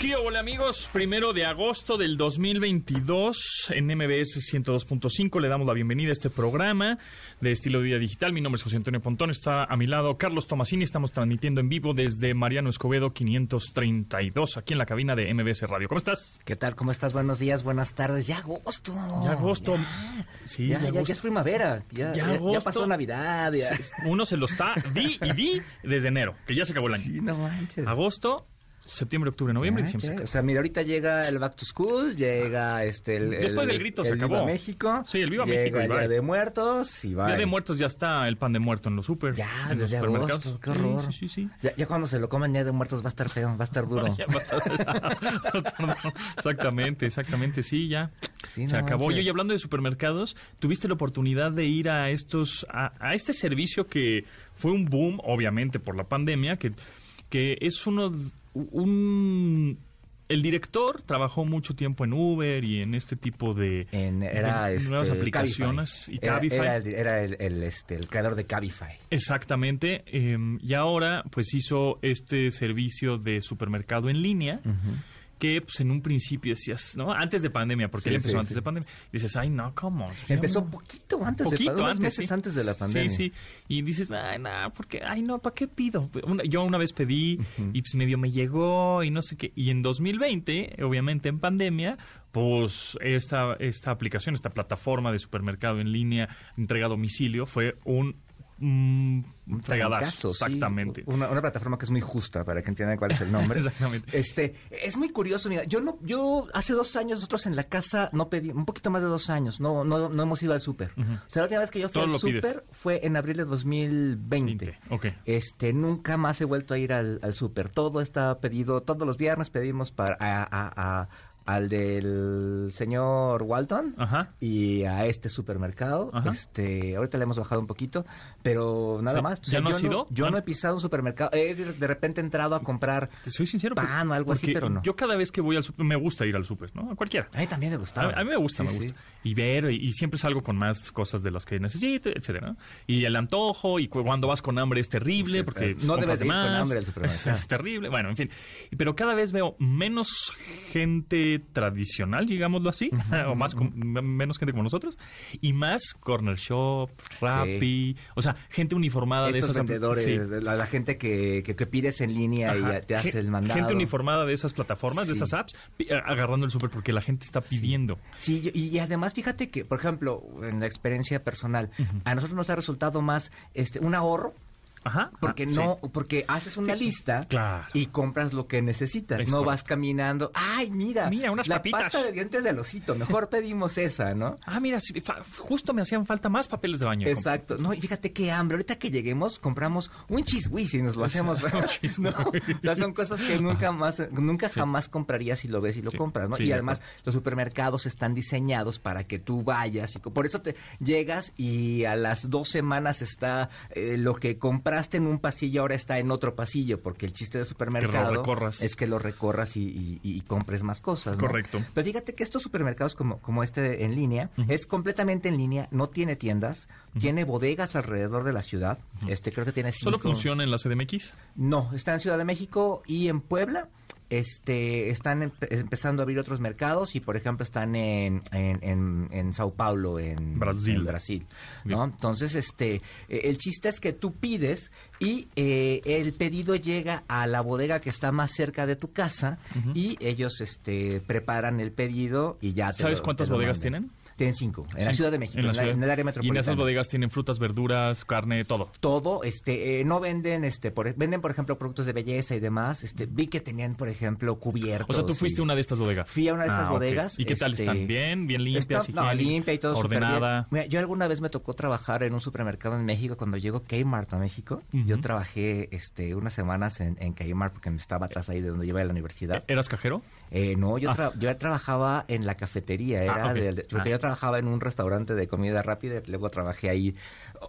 ¿Qué hola amigos? Primero de agosto del 2022 en MBS 102.5 le damos la bienvenida a este programa de estilo de vida digital. Mi nombre es José Antonio Pontón, está a mi lado Carlos Tomasini. Estamos transmitiendo en vivo desde Mariano Escobedo 532 aquí en la cabina de MBS Radio. ¿Cómo estás? ¿Qué tal? ¿Cómo estás? Buenos días, buenas tardes. Ya agosto. Ya agosto. Ya, Sí, ya, ya ya- agosto. ya es primavera. Ya, Ya pasó Navidad. Ya. Uno se lo está di y di desde enero, que ya se acabó el año. Sí, no manches. Agosto, septiembre, octubre, noviembre, diciembre. se acabó. O sea, mira, ahorita llega el Back to School, llega este el, Después el- del grito se acabó. Viva México. Sí, el Viva llega México el Día de Muertos y va. Día de muertos ya está el pan de muerto en los super. Ya, en desde supermercados. agosto. Qué horror. Sí, sí, sí. sí. Ya, ya cuando se lo coman Día de Muertos va a estar feo, va a estar duro. Ya va a estar- estar- exactamente, exactamente, sí, ya. Sí, se no acabó. manches. Y hablando de supermercados, tuviste la oportunidad de ir a estos, a, a este servicio que fue un boom, obviamente, por la pandemia, que, que es uno, un, el director trabajó mucho tiempo en Uber y en este tipo de, En- era de este, nuevas aplicaciones Cabify. y Cabify. Era, el, era el- el, este, el creador de Cabify. Exactamente. eh, y ahora, pues hizo este servicio de supermercado en línea. Que pues en un principio decías, ¿no? Antes de pandemia, porque Sí, él empezó sí, antes sí. de pandemia. Dices, ay, no, ¿cómo? Empezó no- poquito antes poquito de antes, meses antes de la pandemia. Sí, sí. Y dices, ay, no, porque, ay, no, ¿para qué pido? Una- yo una vez pedí y pues medio me llegó y no sé qué. Y en 2020, obviamente en pandemia, pues esta, esta aplicación, esta plataforma de supermercado en línea, entrega a domicilio, fue un, mm, Un sí. Exactamente. Una, una plataforma que es muy justa para que entiendan cuál es el nombre. Exactamente. Este, es muy curioso, mira, yo no, yo hace dos años nosotros en la casa no pedí, un poquito más de dos años, no, no, no hemos ido al súper. O sea, la última vez que yo fui Todo al súper fue en abril de 2020. 20, ok. Este, nunca más he vuelto a ir al, al súper. Todo está pedido, todos los viernes pedimos para a, a- a- al del señor Walton Ajá. y a este supermercado. Ajá. Este, ahorita le hemos bajado un poquito, pero nada más. ¿Ya no yo has ido? Yo ¿Ya no he pisado un supermercado. He de, de repente entrado a comprar. Te soy sincero. Pan o algo así, pero no. Yo cada vez que voy al súper, me gusta ir al súper, ¿no? A cualquiera. A mí también me A, gustaba. a mí me gusta, Sí, me sí. gusta. Y ver, y, y siempre salgo con más cosas de las que necesito, etcétera. Y el antojo, y cu- cuando vas con hambre es terrible, Sí, porque no debes de ir con hambre al supermercado. Es, terrible, bueno, en fin. Pero cada vez veo menos gente tradicional, digámoslo así, o más m- menos gente como nosotros, y más corner shop, Rappi, o sea, gente uniformada de esas vendedores, sí. la, la gente que, que, que pides en línea y Ajá. te hace el mandado. Gente uniformada de esas plataformas, de esas apps, agarrando el súper porque la gente está pidiendo. Sí, y, y además fíjate que, por ejemplo, en la experiencia personal, a nosotros nos ha resultado más este un ahorro Ajá. porque Ah, no, sí. porque haces una lista Claro. y compras lo que necesitas, Es no correcto. vas caminando, ay, mira, Mira, unas la papitas". pasta de dientes del osito, mejor pedimos esa, ¿no? Ah, mira, sí, justo me hacían falta más papeles de baño. Exacto. No, y fíjate qué hambre. Ahorita que lleguemos, compramos un chiswis y nos lo hacemos. No, whiz. o sea, son cosas que nunca más, nunca jamás comprarías si lo ves y lo compras, ¿no? y de además, los supermercados están diseñados para que tú vayas. Y por eso te llegas y a las dos semanas está eh, lo que compraste en un pasillo ahora está en otro pasillo, porque el chiste del supermercado recorras. es que lo recorras y, y- y compres más cosas. ¿no? Correcto. Pero fíjate que estos supermercados como, como este en línea, es completamente en línea, no tiene tiendas, tiene bodegas alrededor de la ciudad. Este creo que tiene cinco. ¿Solo funciona en la CDMX? No, está en Ciudad de México y en Puebla. Este, están empe- empezando a abrir otros mercados y, por ejemplo, están en, en, en, en Sao Paulo, en Brasil. Brasil, ¿no? Entonces, este, eh, el chiste es que tú pides y eh, el pedido llega a la bodega que está más cerca de tu casa y ellos, este, preparan el pedido y ya. te ¿Sabes lo- cuántas te lo bodegas mandan. tienen? Tienen cinco, en la Ciudad de México, en en, la la- ciudad. en el área Y en metropolitana esas bodegas tienen frutas, verduras, carne, todo. todo, este, eh, no venden, este, por, venden por ejemplo productos de belleza y demás. Este, vi que tenían por ejemplo cubiertos. O sea, tú fuiste a una de estas bodegas. Fui a una de estas Ah, bodegas. ¿Y qué tal este, están? ¿Bien? ¿Bien limpias? Está, no, limpia y todo súper bien. Ordenada. Mira, yo alguna vez me tocó trabajar en un supermercado en México cuando llegó Kmart a México. Yo trabajé este, unas semanas en, en Kmart porque me estaba atrás ahí de donde yo iba a la universidad. ¿Eras cajero? Eh, no, yo, Ah. yo trabajaba en la cafetería, era Ah, de- de- porque Ah. yo trabajaba en un restaurante de comida rápida, luego trabajé ahí.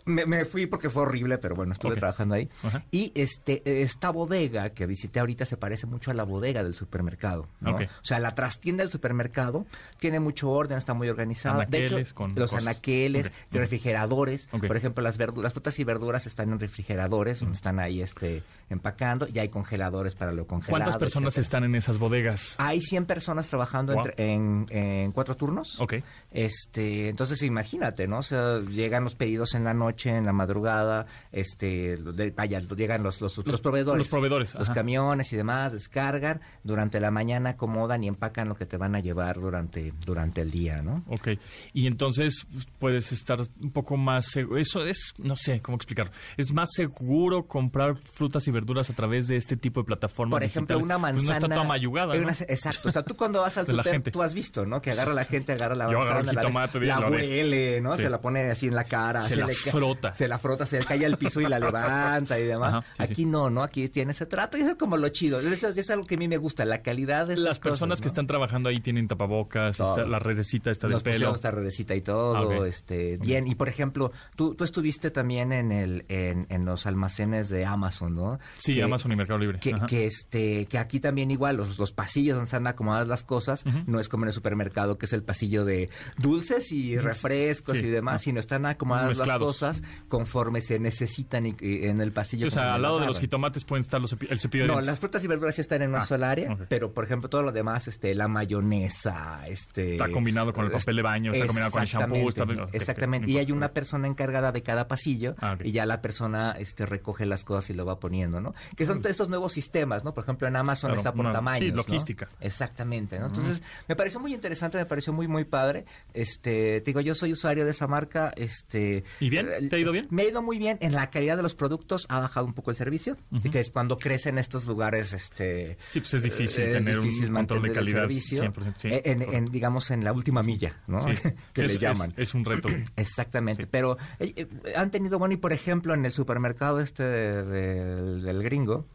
Me, me fui porque fue horrible, pero bueno, estuve trabajando ahí. Y este esta bodega que visité ahorita se parece mucho a la bodega del supermercado. O sea, la trastienda del supermercado tiene mucho orden, está muy organizada. de hecho, con los cosas. anaqueles, Ok, de ok. refrigeradores. Por ejemplo, las, las frutas y verduras están en refrigeradores, donde están ahí este empacando, y hay congeladores para lo congelado. ¿Cuántas personas etcétera. están en esas bodegas? Hay 100 personas trabajando Wow. entre- en, en cuatro turnos. Ok. Este, entonces imagínate, ¿no? O sea, llegan los pedidos en la noche, en la madrugada, este, de- vaya, llegan los, los, los proveedores. los proveedores, Los ajá. camiones y demás, descargan, durante la mañana acomodan y empacan lo que te van a llevar durante, durante el día, ¿no? Ok. Y entonces pues, puedes estar un poco más seguro. Eso es, no sé cómo explicarlo. Es más seguro comprar frutas y verduras a través de este tipo de plataformas. Por ejemplo, digitales. una Pues manzana. no está toda mayugada, Hay ¿no? una- exacto. O sea, tú cuando vas al la super, gente. tú has visto, ¿no? Que agarra la gente, agarra la Yo manzana, agarro el la, jitomate, la huele, ¿no? Sí. Se la pone así en la cara. Se la le ca- frota. Se la frota, se le cae al piso y la levanta y demás. Ajá, sí, Aquí sí. no, ¿no? Aquí tiene ese trato y eso es como lo chido. Eso, eso es algo que a mí me gusta, la calidad de esas Las personas cosas, que están trabajando ahí tienen tapabocas, está la redecita está del Nos pelo. esta redecita y todo, Ah, este, bien. Y por ejemplo, tú, tú estuviste también en el, en, en los almacenes de Amazon, ¿no? Sí, Que- Amazon y Mercado Libre. que, este que aquí también igual los, los pasillos donde están acomodadas las cosas no es como en el supermercado que es el pasillo de dulces y refrescos Sí. y demás sino están acomodadas las Mezclados. Cosas conforme se necesitan y- y en el pasillo Sí, o sea, al lado de los jitomates pueden estar los el cepillo de no, dientes. las frutas y verduras sí están en una Ah, sola área, pero por ejemplo todo lo demás, este, la mayonesa, este, Está combinado con el papel de baño, está combinado con el shampoo, está- Exactamente, ok, exactamente. Y no hay una persona encargada de cada pasillo Ah, y ya la persona este recoge las cosas y lo va poniendo, ¿no? Que son estos nuevos sistemas, ¿no? Por ejemplo, en Amazon Claro, está por una- tamaños, sí, ¿no? logística. Exactamente, ¿no? Entonces, me pareció muy interesante, me pareció muy muy padre. Este, te digo, yo soy usuario de esa marca, este ¿Y bien? Eh, ¿Te ha ido bien? Me ha ido muy bien en la calidad de los productos, ha bajado un poco el servicio, Ujú. que es cuando crecen estos lugares este Sí, pues es difícil es tener difícil un control de calidad servicio 100%. Sí, en, en- digamos en la última milla, ¿no? Sí. que Es- le llaman. Es, un reto. Exactamente, Sí. pero eh, eh, han tenido, bueno, y por ejemplo en el supermercado este de- del- del gringo,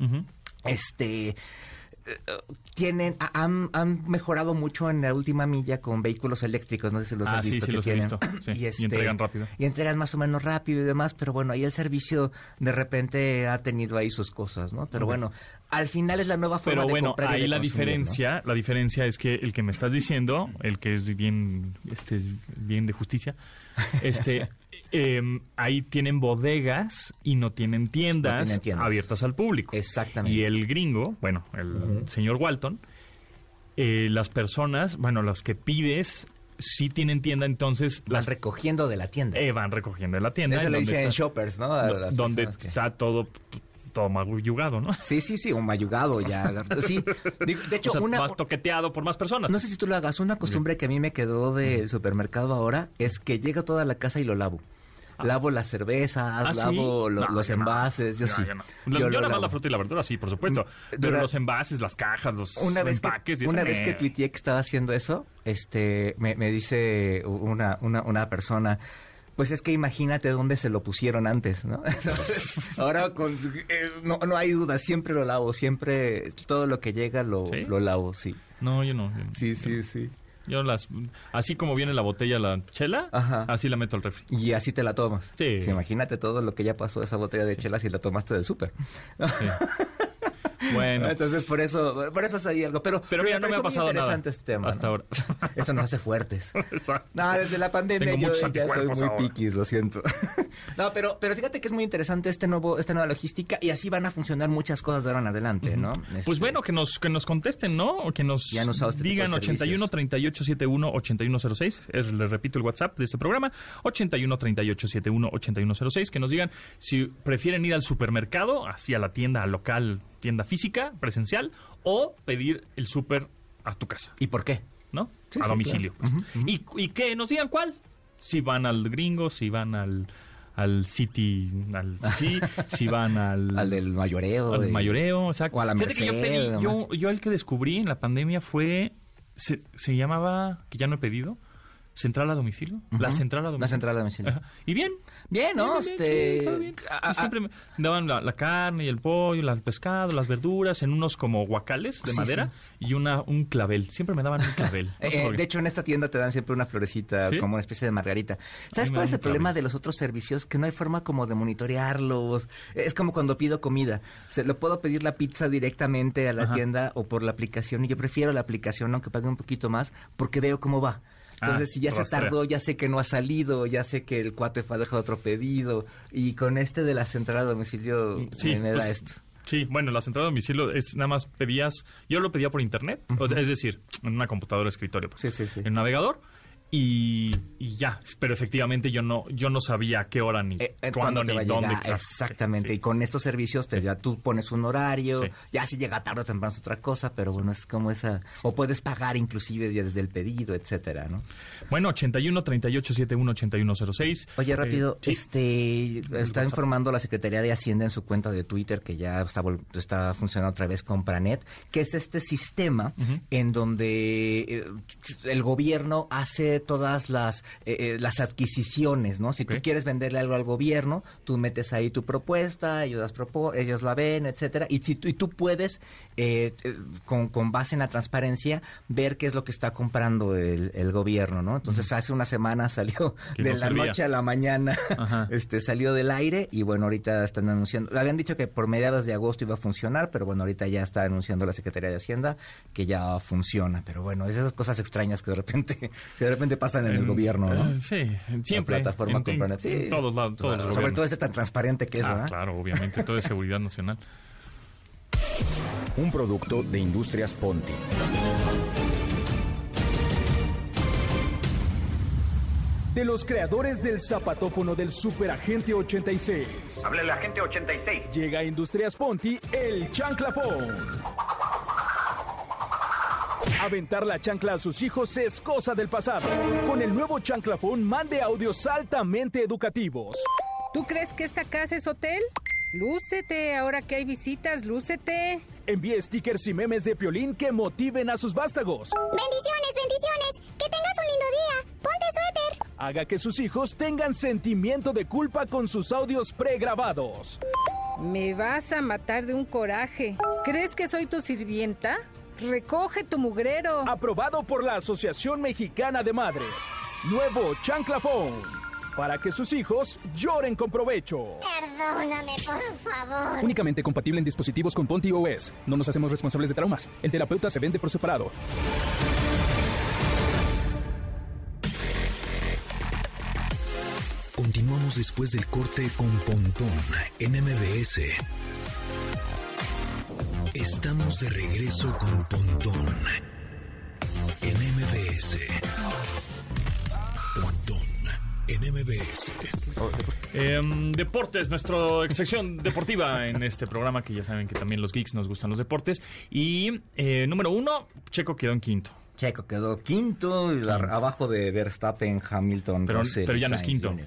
este eh, tienen ha- han, han mejorado mucho en la última milla con vehículos eléctricos no sé si los Ah, has visto sí, que los he tienen. visto, sí, y entregan rápido. y entregan más o menos rápido y demás pero bueno ahí el servicio de repente ha tenido ahí sus cosas no pero bueno al final es la nueva forma Pero de bueno, comprar y ahí de la consumir, ¿no? diferencia, la diferencia es que el que me estás diciendo, el que es bien, este, bien de justicia, este, em, ahí tienen bodegas y no tienen tiendas, No tienen tiendas. abiertas al público. Exactamente. Y el gringo, bueno, el señor Walton, eh, las personas, bueno, los que pides sí tienen tienda, entonces Van las recogiendo de la tienda eh, van recogiendo en la tienda. eso le dicen está- shoppers no A do- las donde que- está todo, todo mayugado, ¿no? sí sí sí un mayugado ya sí de, de hecho o sea, una más toqueteado por más personas. No sé si tú lo hagas. Una costumbre que a mí me quedó del supermercado ahora es que llego a toda la casa y lo lavo. Lavo las cervezas, ¿Ah, lavo lo- No, los yo no. envases, yo sí. yo no. Yo, Yo lavo. la fruta y la verdura, sí, por supuesto. Pero Dura- los envases, las cajas, los Una vez que, empaques... y una vez que tuiteé que estaba haciendo eso, este, me, me dice una, una, una persona, pues es que imagínate dónde se lo pusieron antes, ¿no? Ahora con, eh, no, no hay duda, siempre lo lavo, siempre todo lo que llega lo, ¿Sí? lo lavo, sí. No, yo no. yo- Sí, sí, sí. Yo las... Así como viene la botella, la chela, Ajá. así la meto al refri. Y así te la tomas. Sí. Imagínate todo lo que ya pasó de esa botella de chela si la tomaste del súper. Sí. Bueno. Entonces, por eso, por eso es ahí algo. Pero, Pero mira, no me ha pasado nada. interesante este tema. Hasta ¿no? ahora. Eso nos hace fuertes. Exacto. No, desde la pandemia Tengo yo ya soy muy ahora. piquis, lo siento. no, pero, pero fíjate que es muy interesante este nuevo, esta nueva logística y así van a funcionar muchas cosas de ahora en adelante, ¿no? Pues Este, bueno, que nos, que nos contesten, ¿no? O que nos este digan servicios. 81 38 71 8106. Es, les repito el WhatsApp de este programa. 81 38 71 8106. Que nos digan si prefieren ir al supermercado, así a la tienda al local, tienda física, presencial, o pedir el súper a tu casa, ¿Y por qué? ¿no? Sí, a sí, domicilio. claro. pues. y, y que nos digan cuál. Si van al gringo, si van al al City, al Fifi, si van al, Al del mayoreo. al de- mayoreo, exacto. o a la Fíjate que yo, Merced, pedí- yo, yo el que descubrí en la pandemia fue, se, se llamaba, que ya no he pedido, ¿Central a domicilio? ¿La central a domicilio? La central a domicilio. Ajá. ¿Y bien? Bien, ¿no? Bien, bien, Este, bien. a- Y a- siempre me daban la, la carne y el pollo, la- el pescado, las verduras en unos como guacales de Sí, madera y una un clavel. Siempre me daban un clavel. No Eh, de hecho, en esta tienda te dan siempre una florecita, ¿Sí? como una especie de margarita. ¿Sabes cuál es el problema de los otros servicios? Que no hay forma como de monitorearlos. Es como cuando pido comida. Se lo puedo pedir la pizza directamente a la Ajá. tienda o por la aplicación. Y yo prefiero la aplicación, aunque pague un poquito más, porque veo cómo va. Entonces, Ah, si ya se tardó, ya sé que no ha salido, ya sé que el cuate fue a dejar otro pedido. Y con este de la central a domicilio Sí, me da pues, esto. Sí, bueno, la central a domicilio es nada más pedías, yo lo pedía por internet, o sea, es decir, en una computadora de escritorio, pues, Sí, sí, sí. en navegador y, y ya, pero efectivamente yo no yo no sabía a qué hora ni Eh, eh, cuándo ¿cuándo te ni dónde. llegar? Exactamente. Sí, Y con estos servicios te, ya tú pones un horario, ya si llega tarde o temprano es otra cosa, pero bueno, es como esa... O puedes pagar inclusive ya desde el pedido, etcétera, ¿no? Bueno, 81 38 71 81 06. Oye, rápido, Eh, sí. este está informando la Secretaría de Hacienda en su cuenta de Twitter que ya está, está funcionando otra vez con Pranet, que es este sistema en donde el gobierno hace todas las eh, eh, las adquisiciones, ¿no? Si tú quieres venderle algo al gobierno, tú metes ahí tu propuesta, ellos, las propo- ellos la ven, etcétera, y si y tú puedes eh, eh, con, con base en la transparencia ver qué es lo que está comprando el, el gobierno, ¿no? Entonces hace una semana salió de no la servía. noche a la mañana Ajá. este salió del aire y bueno, ahorita están anunciando, habían dicho que por mediados de agosto iba a funcionar, pero bueno, ahorita ya está anunciando la Secretaría de Hacienda que ya funciona, pero bueno, es esas cosas extrañas que de repente que de repente pasan en el gobierno, ¿no? eh, sí, siempre. La plataforma en, en-. Sí. todos lados, todos Bueno, los sobre todo ese tan transparente que es, Ah, ¿verdad? claro, obviamente, todo es seguridad nacional. Un producto de Industrias Ponti. de los creadores del zapatófono del Superagente 86. Hable el agente 86. Llega a Industrias Ponti el chanclafón. Aventar la chancla a sus hijos es cosa del pasado. Con el nuevo chanclafón mande audios altamente educativos. ¿Tú crees que esta casa es hotel? Lúcete, ahora que hay visitas, lúcete. Envíe stickers y memes de Piolín que motiven a sus vástagos. Bendiciones, bendiciones. Que tengas un lindo día. Ponte suéter. Haga que sus hijos tengan sentimiento de culpa con sus audios pregrabados. Me vas a matar de un coraje. ¿Crees que soy tu sirvienta? Recoge tu mugrero. Aprobado por la Asociación Mexicana de Madres. Nuevo chanclafón. Para que sus hijos lloren con provecho. Perdóname, por favor. Únicamente compatible en dispositivos con Ponti OS. No nos hacemos responsables de traumas. El terapeuta se vende por separado. Continuamos después del corte con Pontón en MBS. Estamos de regreso con Pontón en MBS. En MBS. Em, deportes, nuestra sección deportiva en este programa, que ya saben que también los geeks nos gustan los deportes. Y eh, número uno, Checo quedó en quinto. Checo quedó quinto, la- abajo de Verstappen, Hamilton, Pero- Russell pero ya no es quinto. Jr.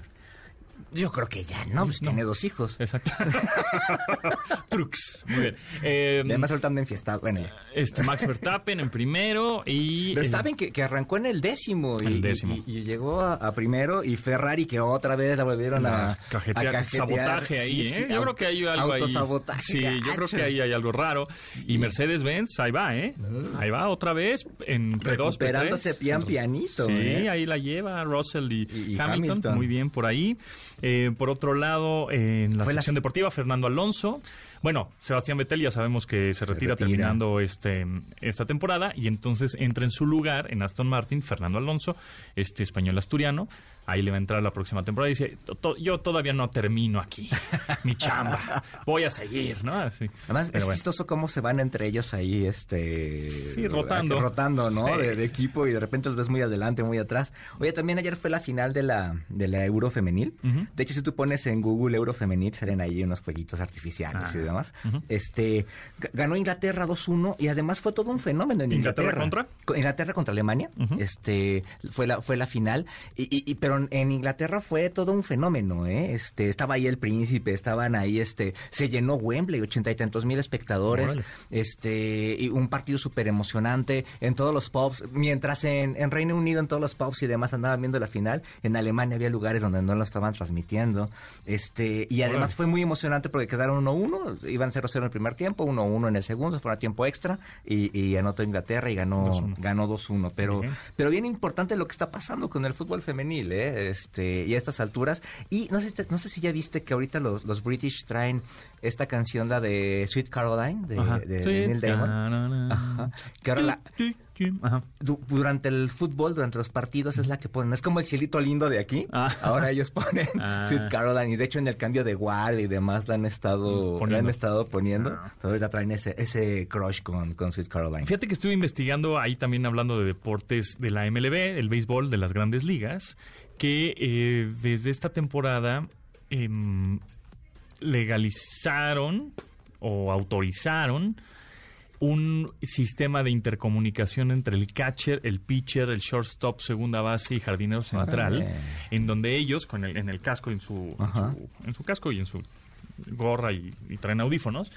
Yo creo que ya no, pues tiene dos hijos. Exacto. Trux. Muy bien. Em, Además, soltando en fiesta. Bueno, este, Max Verstappen en primero y... Verstappen que, que arrancó en el décimo. Y, El décimo. Y, y llegó a, a primero. Y Ferrari que otra vez la volvieron a, cajetear, a cajetear. sabotaje ahí, Sí, ¿eh? sí, yo creo que hay algo ahí. autosabotaje, Sí, yo creo que ahí hay algo raro. Y Mercedes-Benz, ahí va, ¿eh? Ahí va otra vez en P2, Recuperándose P3. pian pianito. Sí, ¿eh? ahí la lleva Russell y, Y- y Hamilton, Hamilton. muy bien por ahí. Eh, por otro lado, en la Fue la- sección deportiva, Fernando Alonso. Bueno, Sebastián Vettel ya sabemos que se retira, retira. terminando este esta temporada y entonces entra en su lugar en Aston Martin Fernando Alonso, este español asturiano. Ahí le va a entrar la próxima temporada y dice, "To- to- yo todavía no termino aquí mi chamba, voy a seguir, ¿no? Así. Además, Pero es bueno. chistoso cómo se van entre ellos ahí, este... Sí, rotando. Rotando, ¿no? Sí, de, de equipo y de repente los ves muy adelante, muy atrás. Oye, también ayer fue la final de la, de la Euro femenil. De hecho, si tú pones en Google Euro Femenil, salen ahí unos jueguitos artificiales y Ah. demás. Este ganó Inglaterra 2-1 y además fue todo un fenómeno en ¿Inglaterra Inglaterra. contra? Co- Inglaterra contra Alemania. Este fue la fue la final y, y- y- pero en Inglaterra fue todo un fenómeno, ¿eh? Este estaba ahí el príncipe, estaban ahí este se llenó Wembley, ochenta y tantos mil espectadores. Este y un partido súper emocionante en todos los pubs, mientras en, en Reino Unido en todos los pubs y demás andaban viendo la final, en Alemania había lugares donde no lo estaban transmitiendo. Este, y además fue muy emocionante porque quedaron 1-1, iban 0-0 en el primer tiempo, 1-1 en el segundo, se fueron a tiempo extra y, y anotó Inglaterra y ganó 2-1. ganó 2-1, pero Bien. pero bien importante lo que está pasando con el fútbol femenil, ¿eh? Este, y a estas alturas y no sé no sé si ya viste que ahorita los, los British traen esta canción la de Sweet Caroline de, de- de. Neil Diamond. Ta-na-na. Ajá. Que ahora la, Ajá. du- durante el fútbol, durante los partidos, es la que ponen. Es como el cielito lindo de aquí. Ah. Ahora ellos ponen Ah. Sweet Caroline. Y de hecho, en el cambio de Wall y demás, la han estado la Poniendo. han estado poniendo. Ah. Entonces, ahorita traen ese, ese crush con, con Sweet Caroline. Fíjate que estuve investigando ahí también hablando de deportes de la MLB, el béisbol de las grandes ligas, que eh, desde esta temporada em, legalizaron o autorizaron un sistema de intercomunicación entre el catcher, el pitcher, el shortstop, segunda base y jardinero central, Órale. en donde ellos, con el, en el casco, en su, en su, en su casco y en su gorra y, y traen audífonos,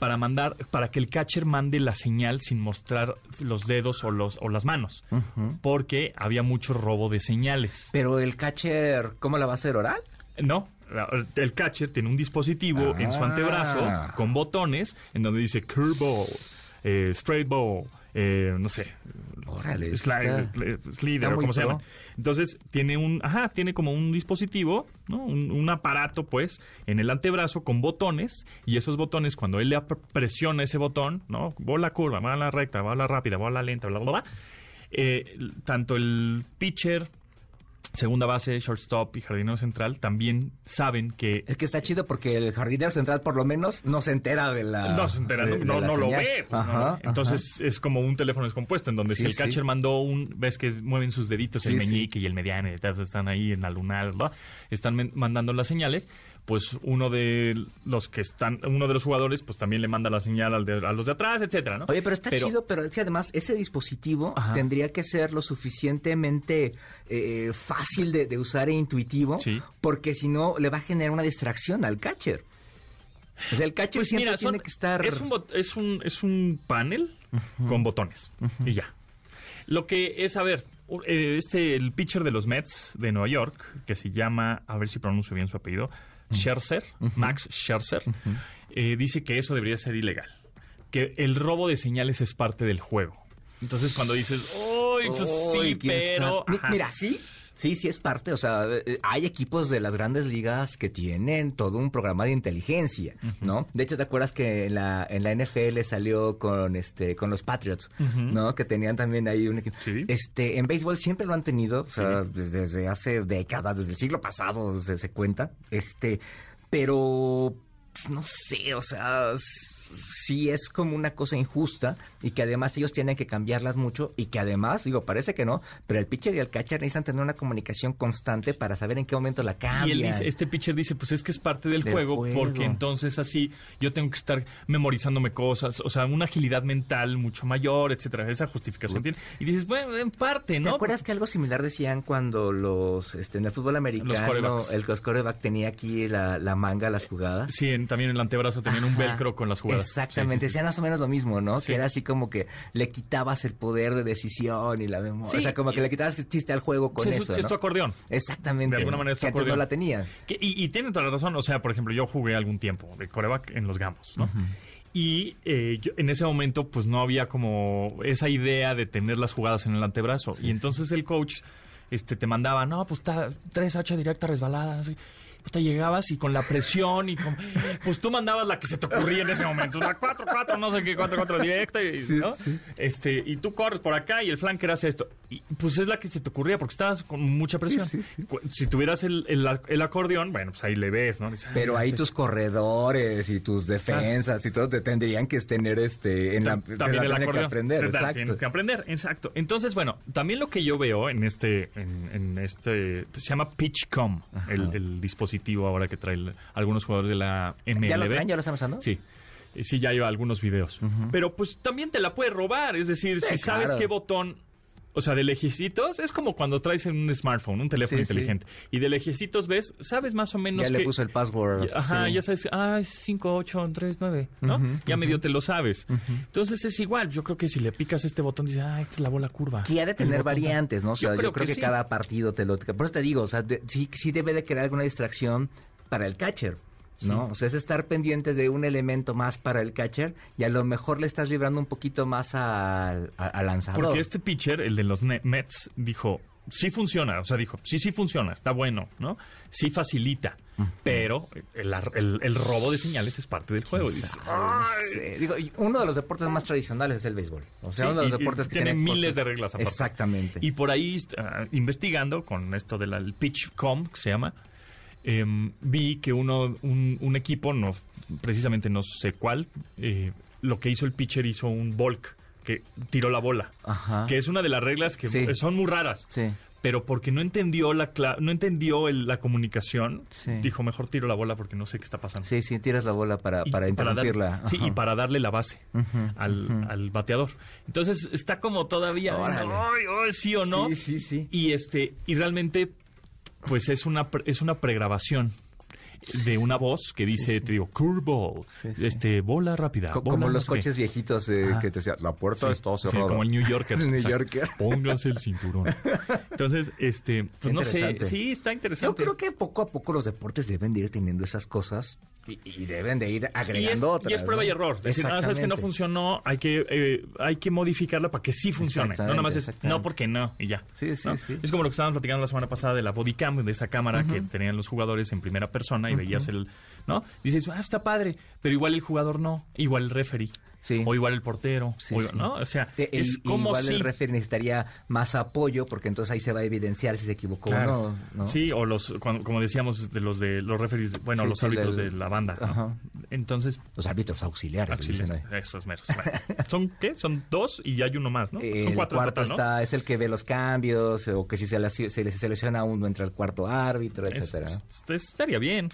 para mandar, para que el catcher mande la señal sin mostrar los dedos o los o las manos, porque había mucho robo de señales. Pero el catcher, ¿cómo la va a hacer oral? No, el catcher tiene un dispositivo en su Ah. antebrazo con botones en donde dice curveball, eh, straight ball, eh, no sé, Órale, slide- está- eh, slider, está o como se llama. Entonces tiene un, ajá, tiene como un dispositivo, ¿no? Un, un aparato, pues, en el antebrazo con botones y esos botones cuando él le presiona ese botón, ¿no? Bola curva, bola recta, bola rápida, bola lenta, bla, bla, bla. eh, tanto el pitcher, segunda base, shortstop y jardinero central también saben que Es que está chido porque el jardinero central, por lo menos, no se entera de la. no se entera, de- no, de no- no lo ve. pues, no Ajá, lo ve. Entonces es como un teléfono descompuesto en donde Sí, si el sí. catcher mandó un, ves que mueven sus deditos, el Sí, sí. meñique y el mediano, y tal, están ahí en la lunar, ¿verdad? están mandando las señales, pues uno de los que están, uno de los jugadores, pues también le manda la señal al de- a los de atrás, etcétera, ¿no? Oye, pero está chido, pero es que además ese dispositivo Ajá. tendría que ser lo suficientemente eh, fácil de, de usar e intuitivo, Sí. porque si no le va a generar una distracción al catcher. O sea, el catcher Pues siempre mira, tiene que estar... Es un, es un, es un panel con botones y ya. Lo que es, a ver, eh, este, el pitcher de los Mets de Nueva York, que se llama, a ver si pronuncio bien su apellido, Scherzer, Max Scherzer, eh, dice que eso debería ser ilegal. Que el robo de señales es parte del juego. Entonces, cuando dices, ¡Uy, pues sí, pero... Ajá. Mira, sí, sí, sí es parte. O sea, eh, hay equipos de las grandes ligas que tienen todo un programa de inteligencia, ¿no? De hecho, ¿te acuerdas que en la, en la NFL salió con este con los Patriots, ¿no? Que tenían también ahí un equipo. Sí. Este, en béisbol siempre lo han tenido, o sea, desde, desde hace décadas, desde el siglo pasado se, se cuenta. Este, pero pues, no sé, o sea, sí es como una cosa injusta y que además ellos tienen que cambiarlas mucho y que además, digo, parece que no, pero el pitcher y el catcher necesitan tener una comunicación constante para saber en qué momento la cambian. Y él dice, este pitcher dice, pues es que es parte del, Del juego, juego. porque entonces así yo tengo que estar memorizándome cosas, o sea, una agilidad mental mucho mayor, etcétera. Esa justificación tiene. Y dices, bueno, en parte, ¿Te ¿no? acuerdas que algo similar decían cuando los, este, en el fútbol americano, quarterbacks. el los quarterback tenía aquí la, la manga, las jugadas? Sí, en- también en el antebrazo tenían un velcro con las jugadas. Exactamente, decían más o menos lo mismo, ¿no? Que era así como que le quitabas el poder de decisión y la memoria. O sea, como que le quitabas el chiste al juego con eso. es ¿no? tu acordeón. Exactamente. De alguna manera es tu que antes no acordeón. la tenían. Que- y, y tiene toda la razón. O sea, por ejemplo, yo jugué algún tiempo de coreback en los Gamos, ¿no? Y eh, yo- en ese momento, pues no había como esa idea de tener las jugadas en el antebrazo. y entonces el coach este, te mandaba, no, pues está tres H directa resbaladas. y- puta, llegabas y con la presión y con, pues tú mandabas la que se te ocurría en ese momento, la 4, 4, no sé qué, 4, 4 directa, y, ¿no? Este, y tú corres por acá y el flanker hace esto. Y pues es la que se te ocurría porque estabas con mucha presión. Cu- Si tuvieras el, el, el acordeón, bueno, pues ahí le ves, ¿no? Dices, ah, Pero ahí tus corredores y tus defensas y todo te tendrían que tener este en la, también la el tienen que acordeón. aprender, exacto. Tienes que aprender, exacto. Entonces, bueno, también lo que yo veo en este, en, en este, se llama PitchCom, el, el dispositivo ahora que trae el- algunos jugadores de la MLB. ¿Ya lo traen? ¿Ya lo están usando? Sí. Sí, ya lleva algunos videos. Pero pues también te la puede robar. Es decir, si sabes qué botón. O sea, de lejecitos, es como cuando traes en un smartphone, un teléfono Sí, sí. inteligente. Y de lejecitos ves, sabes más o menos Ya le que- puso el password. ya- Ajá, sí. ya sabes, ah, es 5, 8, 3, 9, ¿no? ya medio te lo sabes. Entonces es igual, yo creo que si le picas este botón, dices, ah, esta es la bola curva. Que ha de tener variantes, ¿no? O sea, yo creo, que, sí. cada partido te lo... Por eso te digo, o sea, de- sí, sí debe de crear alguna distracción para el catcher, ¿no? O sea, es estar pendiente de un elemento más para el catcher y a lo mejor le estás librando un poquito más al, lanzador. Porque este pitcher, el de los Mets, dijo, sí funciona, o sea, dijo, sí, sí funciona, está bueno, ¿no? Sí facilita, pero el, el- el robo de señales es parte del juego. Dices, sí. Digo, uno de los deportes más tradicionales es el béisbol. O sea, Sí, uno de los deportes que tiene tiene miles cosas- de reglas aparte. Exactamente. Y por ahí, ah, investigando con esto del PitchCom, que se llama, em, vi que uno, un, un equipo, no precisamente no sé cuál, eh, lo que hizo el pitcher hizo un volk, que tiró la bola. Ajá. Que es una de las reglas que Sí. son muy raras. Sí. Pero porque no entendió la cla- no entendió el- la comunicación, Sí. dijo mejor tiro la bola porque no sé qué está pasando. Sí, sí, tiras la bola para, Y para dar- interrumpirla. sí, y para darle la base al, al bateador. Entonces está como todavía sí o no. Sí, sí, sí. Y este y realmente pues es una pre- es una pregrabación de una voz que dice, te digo, curveball, Sí, sí. este bola rápida, Co- bola como los coches viejitos eh, que te decían, la puerta Sí, está sí, cerrada. como el New Yorker. El New. Yorker. Pónganse el cinturón. Entonces, este, pues no sé, sí, está Yo interesante. creo que poco a poco los deportes deben de ir teniendo esas cosas y, y deben de ir y es, agregando otras. y es prueba ¿no? y error. Decir, ah, sabes que no funcionó, hay que, eh, hay que modificarla para que sí funcione. No nada más es, no porque no, y ya. Sí, sí, ¿no? sí. Es como lo que estábamos platicando la semana pasada de la bodycam, de esta cámara que tenían los jugadores en primera persona y veías el, ¿no? Dices, ah, está padre, pero igual el jugador no, igual el referee. Sí. O igual el portero, Sí, o-. ¿no? O sea, es como igual si... el referee necesitaría más apoyo porque entonces ahí se va a evidenciar si se equivocó Claro. o no, ¿no? Sí, o los, cuando- como decíamos, de los de los referees, bueno, Sí, los árbitros del- de la banda. ¿no? Entonces, Los árbitros auxiliares. auxiliares, esos meros. Bueno, ¿Son qué? Son dos y hay uno más, ¿no? Eh, Son el cuatro cuarto total, ¿no? está, es el que ve los cambios, o que si se, le- se uno entre el cuarto árbitro, etcétera. esto estaría bien.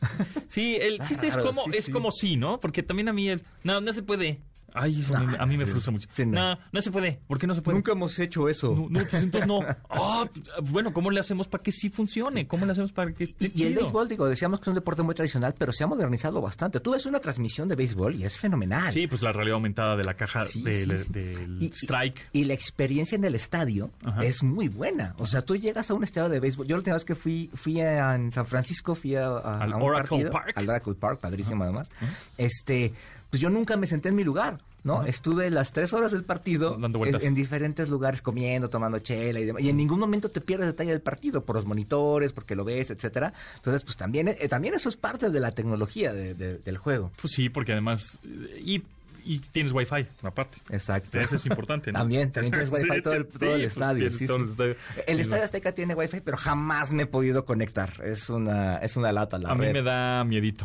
Sí, el chiste es como, sí, es sí. como sí, ¿no? Porque también a mí es, no, no se puede. Ay, eso a mí- a mí me sí. frustra mucho. Sí, no. no. no, se puede. ¿Por qué no se puede? Nunca hemos hecho eso. No, no, pues entonces no. Ah, pues, bueno, ¿cómo le hacemos para que sí funcione? ¿Cómo le hacemos para que esté Y, y el béisbol, digo, decíamos que es un deporte muy tradicional, pero se ha modernizado bastante. Tú ves una transmisión de béisbol y es fenomenal. Sí, pues la realidad aumentada de la caja Sí, del, Y- strike. Y la experiencia en el estadio Ajá. es muy buena. O sea, tú llegas a un estadio de béisbol. Yo la última vez que fui, fui a, en San Francisco, fui a, a- Al a un Oracle partido, Park. Al Oracle Park, padrísimo además. Este, pues yo nunca me senté en mi lugar. ¿no? Estuve las tres horas del partido Dando vueltas. en, en diferentes lugares comiendo, tomando chela y demás. Y en ningún momento te pierdes detalle del partido por los monitores, porque lo ves, etcétera. Entonces, pues también, eh, también eso es parte de la tecnología de- de- del juego. Pues sí, porque además. Y, y tienes wifi, aparte. Exacto. Eso es importante, ¿no? También, también tienes wifi Sí, todo el, sí, todo el pues, estadio. sí, todo sí. el estadio. El Estadio Azteca tiene wifi, pero jamás me he podido conectar. Es una, es una lata la A mí red. me da miedito.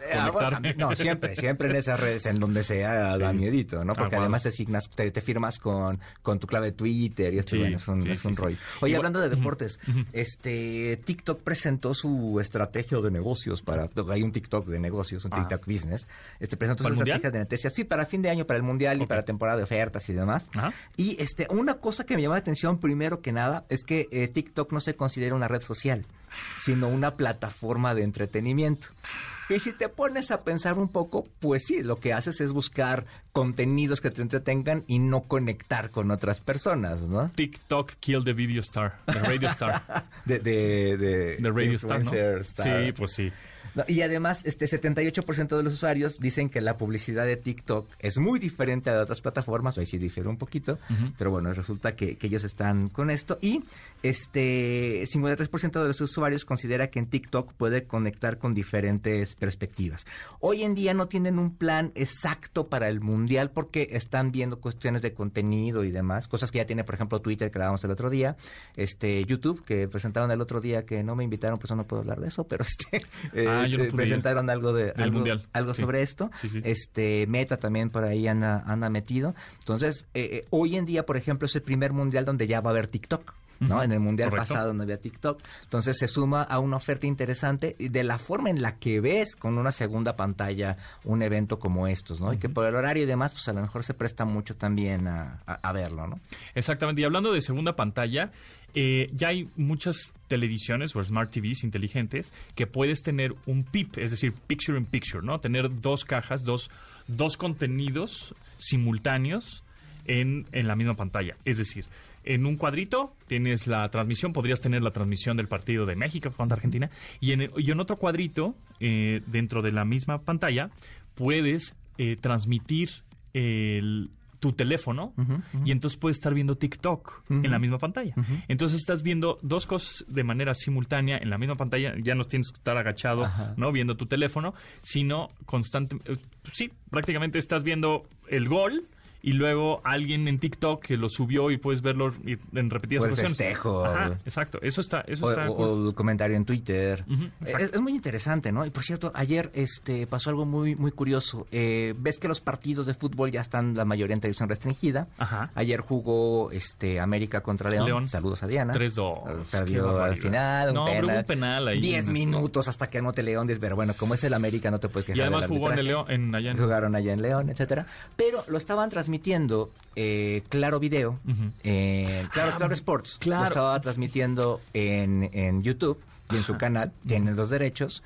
Eh, ah, conectarme. no, siempre, siempre en esas redes, en donde sea, da Sí. miedito, ¿no? Porque Ah, además te, signas, te, te firmas con, con tu clave de Twitter y esto, Sí, bueno, es un, sí, es un rollo. Oye, Igual- hablando de deportes, este TikTok presentó su estrategia de negocios para, hay un TikTok de negocios, un Ah. TikTok business, este presentó ¿Para su mundial? estrategia de noticias, sí, para fin de año, para el mundial y para temporada de ofertas y demás. Ajá. Y este, una cosa que me llama la atención primero que nada es que eh, TikTok no se considera una red social, sino una plataforma de entretenimiento. Y si te pones a pensar un poco, pues sí, lo que haces es buscar contenidos que te entretengan y no conectar con otras personas, ¿no? TikTok kill the video star, the radio star. De, de, de, The radio star, ¿no? star. Sí, pues sí. No, y además, este 78% de los usuarios dicen que la publicidad de TikTok es muy diferente a de otras plataformas, ahí sí difiere un poquito, pero bueno, resulta que, que ellos están con esto. Y este 53% de los usuarios considera que en TikTok puede conectar con diferentes perspectivas. Hoy en día no tienen un plan exacto para el mundial porque están viendo cuestiones de contenido y demás, cosas que ya tiene, por ejemplo, Twitter, que hablábamos el otro día, este YouTube, que presentaron el otro día, que no me invitaron, pues no puedo hablar de eso, pero este Ah, eh, yo no eh, ir. presentaron algo de algo, Mundial. algo Sí. sobre esto. Sí, sí. Este Meta también por ahí anda, anda metido. Entonces, eh, eh, hoy en día, por ejemplo, es el primer mundial donde ya va a haber TikTok. ¿no? En el mundial correcto. pasado no había TikTok. Entonces se suma a una oferta interesante de la forma en la que ves con una segunda pantalla un evento como estos, ¿no? Y que por el horario y demás, pues a lo mejor se presta mucho también a, a- a verlo, ¿no? Exactamente. Y hablando de segunda pantalla, eh, ya hay muchas televisiones o smart TVs inteligentes que puedes tener un PIP, es decir, picture in picture, ¿no? Tener dos cajas, dos, dos contenidos simultáneos en, en la misma pantalla. Es decir, en un cuadrito tienes la transmisión, podrías tener la transmisión del partido de México contra Argentina, y en, y en otro cuadrito, eh, dentro de la misma pantalla, puedes eh, transmitir el- tu teléfono y entonces puedes estar viendo TikTok en la misma pantalla. Entonces estás viendo dos cosas de manera simultánea en la misma pantalla, ya no tienes que estar agachado, Ajá. ¿no? Viendo tu teléfono, sino constante, eh, sí, prácticamente estás viendo el gol y luego alguien en TikTok que lo subió y puedes verlo en repetidas O el ocasiones. festejo. Ajá, exacto. Eso está, eso O, está o- cool. o el comentario en Twitter. Exacto. es, es muy interesante, ¿no? Y por cierto, ayer este pasó algo muy muy curioso. Eh, Ves que los partidos de fútbol ya están la mayoría en televisión restringida. Ajá. Ayer jugó este América contra León. León. Saludos a Diana. 3-2. Qué Perdió al final. Un No, penal. un penal ahí. 10 minutos hasta que anote León. Pero bueno, como es el América, no te puedes quejar. Y además jugó en. León, en allá en- Jugaron allá en León, etcétera. Pero lo estaban transmitiendo eh, Claro Video, Ujú. eh, Claro, Ah, Claro Sports. claro. Lo estaba transmitiendo en, en YouTube y en su canal, tienen los derechos.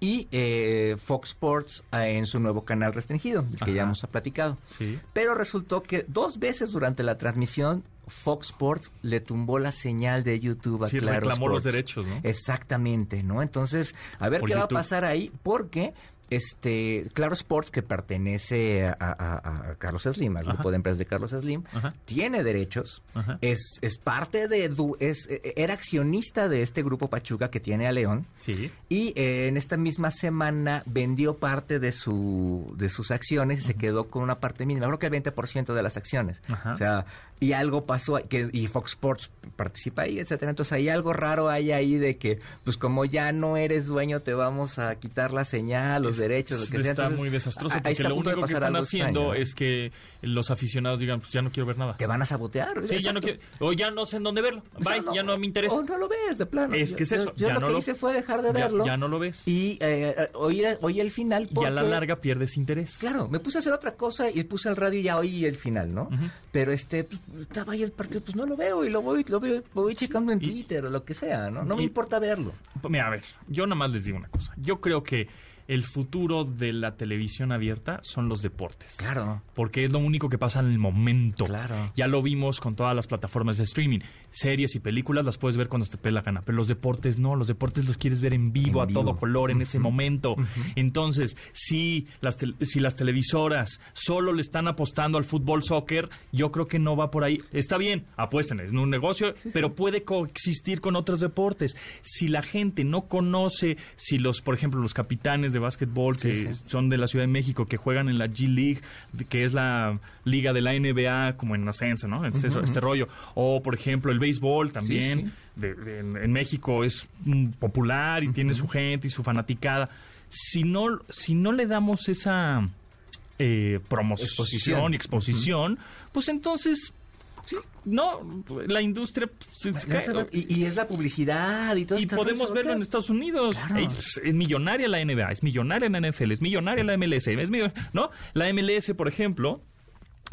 Y eh, Fox Sports eh, en su nuevo canal restringido, el que Ajá. ya hemos platicado. Sí. Pero resultó que dos veces durante la transmisión Fox Sports le tumbó la señal de YouTube a Sí, Claro reclamó los Sports. derechos, ¿no? Exactamente, ¿no? Entonces, a ver Por qué va a pasar ahí, porque este Claro Sports, que pertenece a, a- a Carlos Slim, al Ajá. grupo de empresas de Carlos Slim, Ajá. tiene derechos, es, es parte de, es, eh, era accionista de este grupo Pachuca que tiene a León, Sí. y eh, en esta misma semana vendió parte de su de sus acciones y se quedó con una parte mínima, creo que el 20% de las acciones. Ajá. O sea, y algo pasó que y Fox Sports participa ahí, etcétera. Entonces hay algo raro hay ahí de que pues como ya no eres dueño te vamos a quitar la señal, los Es- derechos, lo que sea. Está Entonces, muy desastroso porque lo único que están haciendo extraño, ¿no? es que los aficionados digan, pues ya no quiero ver nada. te van a sabotear. Sí, ya no quiero, o ya no sé en dónde verlo. O sea, Bye, ya no me interesa. O no lo ves de plano. Es que es eso, Yo, ya lo no que lo- hice fue dejar de verlo. ya no lo ves. Y eh, oí, oí el final Y a la porque- larga pierdes interés. Claro, me puse a hacer otra cosa y puse el radio y ya oí el final, ¿no? Pero este, estaba ahí el partido, pues no lo veo y lo voy, lo veo, lo voy checando en y- Twitter o lo que sea, ¿no? No me y- importa verlo. Mira, a ver, yo nada más les digo una cosa. Yo creo que el futuro de la televisión abierta son los deportes. Claro. Porque es lo único que pasa en el momento. Claro. Ya lo vimos con todas las plataformas de streaming. Series y películas las puedes ver cuando te pee la gana. Pero los deportes no. Los deportes los quieres ver en vivo, En a todo color, en ese momento. Entonces, si las, si las televisoras solo le están apostando al fútbol, soccer, yo creo que no va por ahí. Está bien, apuesten, es un negocio, pero puede coexistir con otros deportes. Si la gente no conoce, si los, por ejemplo, los capitanes de básquetbol que Sí, sí. son de la Ciudad de México, que juegan en la G League, que es la liga de la NBA, como en ascenso, ¿no? Este, este rollo. O, por ejemplo, el béisbol también. Sí, sí. de- de- en, en México es mm, popular y tiene su gente y su fanaticada. Si no, si no le damos esa eh, promoción Exposición. y exposición, pues entonces, sí, no, la industria pues, se Y, y es la publicidad y todo Y podemos verlo en. Estados Unidos. Claro. Es, es millonaria la NBA, es millonaria la NFL, es millonaria la MLS, es millo- ¿no? La MLS, por ejemplo,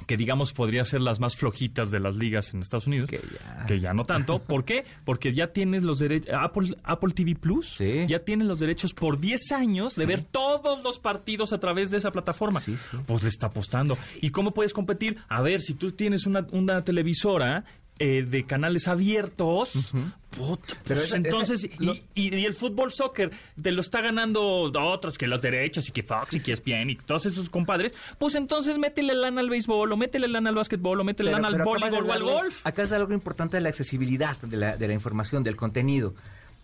que digamos podría ser las más flojitas de las ligas en Estados Unidos, Que ya. que ya no tanto. ¿Por qué? Porque ya tienes los derechos, Apple, Apple TV Plus, Sí. ya tiene los derechos por 10 años de ver todos los partidos a través de esa plataforma. Sí, sí. Pues le está apostando. ¿Y cómo puedes competir? A ver, si tú tienes una, una televisora eh, de canales abiertos, puta, Pero pues eso- entonces, y, y- y el fútbol soccer te lo está ganando otros que los derechos y que Fox y que ESPN y todos esos compadres, pues entonces métele lana al béisbol o métele lana al básquetbol o métele lana al pero acabas de voleibol o al golf. Acá es algo importante de la accesibilidad de la, de la información, del contenido.